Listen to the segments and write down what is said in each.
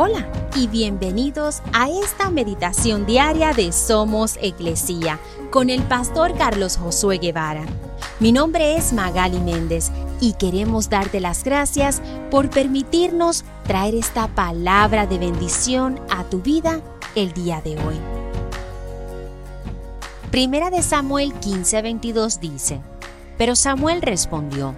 Hola y bienvenidos a esta meditación diaria de Somos Iglesia con el pastor Carlos Josué Guevara. Mi nombre es Magali Méndez y queremos darte las gracias por permitirnos traer esta palabra de bendición a tu vida el día de hoy. Primera de Samuel 15:22 dice, pero Samuel respondió,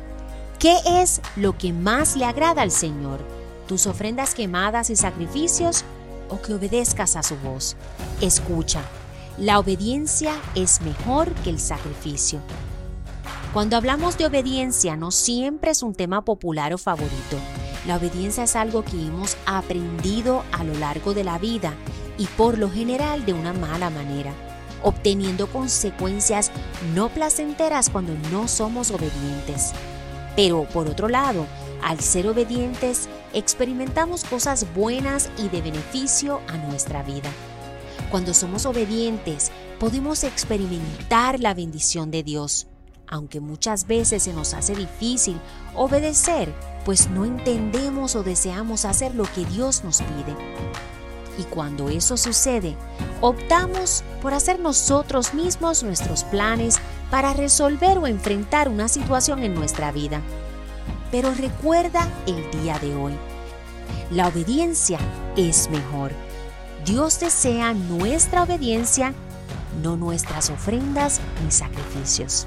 ¿qué es lo que más le agrada al Señor? Tus ofrendas quemadas y sacrificios o que obedezcas a su voz. Escucha, la obediencia es mejor que el sacrificio. Cuando hablamos de obediencia no siempre es un tema popular o favorito. La obediencia es algo que hemos aprendido a lo largo de la vida y por lo general de una mala manera, obteniendo consecuencias no placenteras cuando no somos obedientes. Pero por otro lado, al ser obedientes, experimentamos cosas buenas y de beneficio a nuestra vida. Cuando somos obedientes, podemos experimentar la bendición de Dios, aunque muchas veces se nos hace difícil obedecer, pues no entendemos o deseamos hacer lo que Dios nos pide. Y cuando eso sucede, optamos por hacer nosotros mismos nuestros planes para resolver o enfrentar una situación en nuestra vida. Pero recuerda el día de hoy. La obediencia es mejor. Dios desea nuestra obediencia, no nuestras ofrendas ni sacrificios.